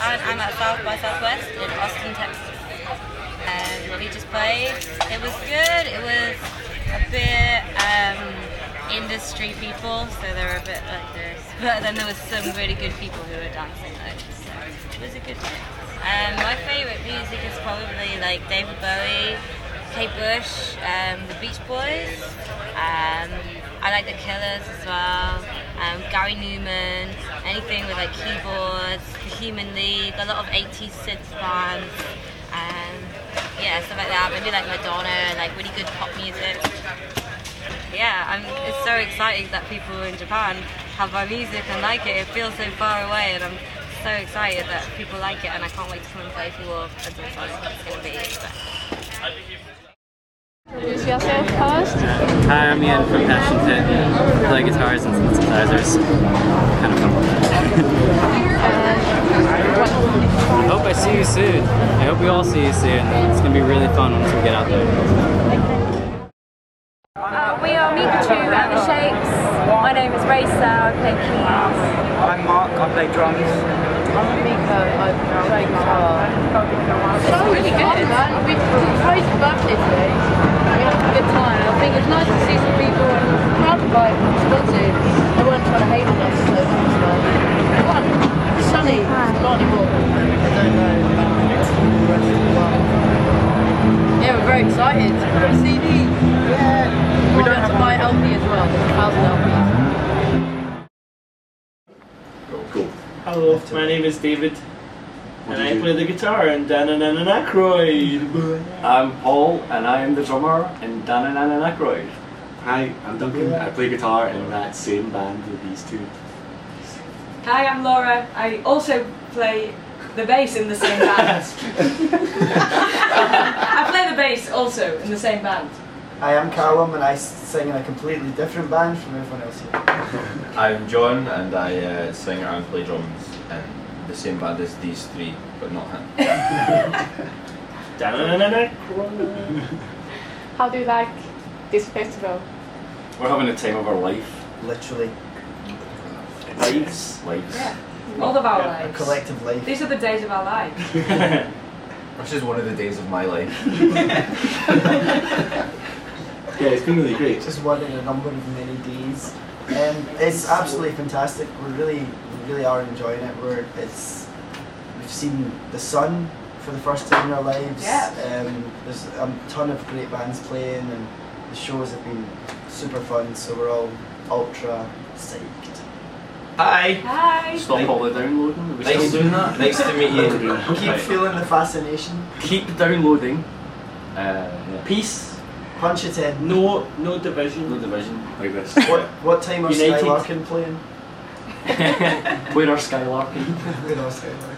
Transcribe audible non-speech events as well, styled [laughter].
I'm at South by Southwest in Austin, Texas. And we just played. It was good. It was a bit um, industry people, so they were a bit like this. [laughs] But then there was some really good people who were dancing though. So it was a good mix. Um, my favourite music is probably like David Bowie, Kate Bush, um, the Beach Boys. Um, I like the Killers as well. Um, Gary Numan, anything with like keyboards, Human League, a lot of 80s synth bands. Um, yeah, stuff like that. Maybe like Madonna, like really good pop music. Yeah, I'm, it's so exciting that people in Japan have my music and like it. It feels so far away, and I'm so excited that people like it, and I can't wait to come and play for you all it's going to be. Introduce yourself first. Hi, I'm Ian from Passion Pit. Play guitars and synthesizers. Kind of fun. I hope I see you soon. I hope we all see you soon. It's gonna be really fun once we get out there. Uh, we are Micachu and the Shapes. My name is Raisa, I play keys. I'm Mark, I play drums. I'm Mika, I play guitar. It's really good, man. We played for birthday today. It's nice to see some people and crowd vibe responsive. They weren't trying to hate on us, so it was fun. Fun. Sunny, not anymore. I don't know about the rest of the world. Yeah, we're very excited. We've got a CD. Yeah. We don't have to buy LP as well. There's a thousand LPs. Hello, my name is David, and I play the guitar in Danananaykroyd. I'm Paul, and I am the drummer in Danananaykroyd. Hi, I'm Duncan. I play guitar in that same band with these two. Hi, I'm Laura. I also play the bass in the same band. [laughs] I play the bass also in the same band. I am Callum and I sing in a completely different band from everyone else here. [laughs] I'm John and I uh, sing and play drums in the same band as these three, but not him. [laughs] Danananaykroyd. How do you like this festival? We're having a time of our life. Literally, Lives. Lives. Yeah. All of our a lives. collective life. These are the days of our lives. [laughs] This is one of the days of my life. [laughs] Yeah, it's been really great. Just one in a number of many days. Um, it's absolutely fantastic. We're really, we really are enjoying it. We're, it's, we've seen the sun for the first time in our lives. Yeah. Um, there's a ton of great bands playing, and the shows have been super fun. So we're all ultra psyched. Hi! Hi. Stop all the downloading. Are we Nice. still doing that? Nice to meet you. [laughs] Keep Right. feeling the fascination. Keep downloading. Uh, yeah. Peace. Punch it in. No, no division. No division. Like this. What what time are United. Skylarkin playing? [laughs] Where are Skylarking? Where are Skylarkin?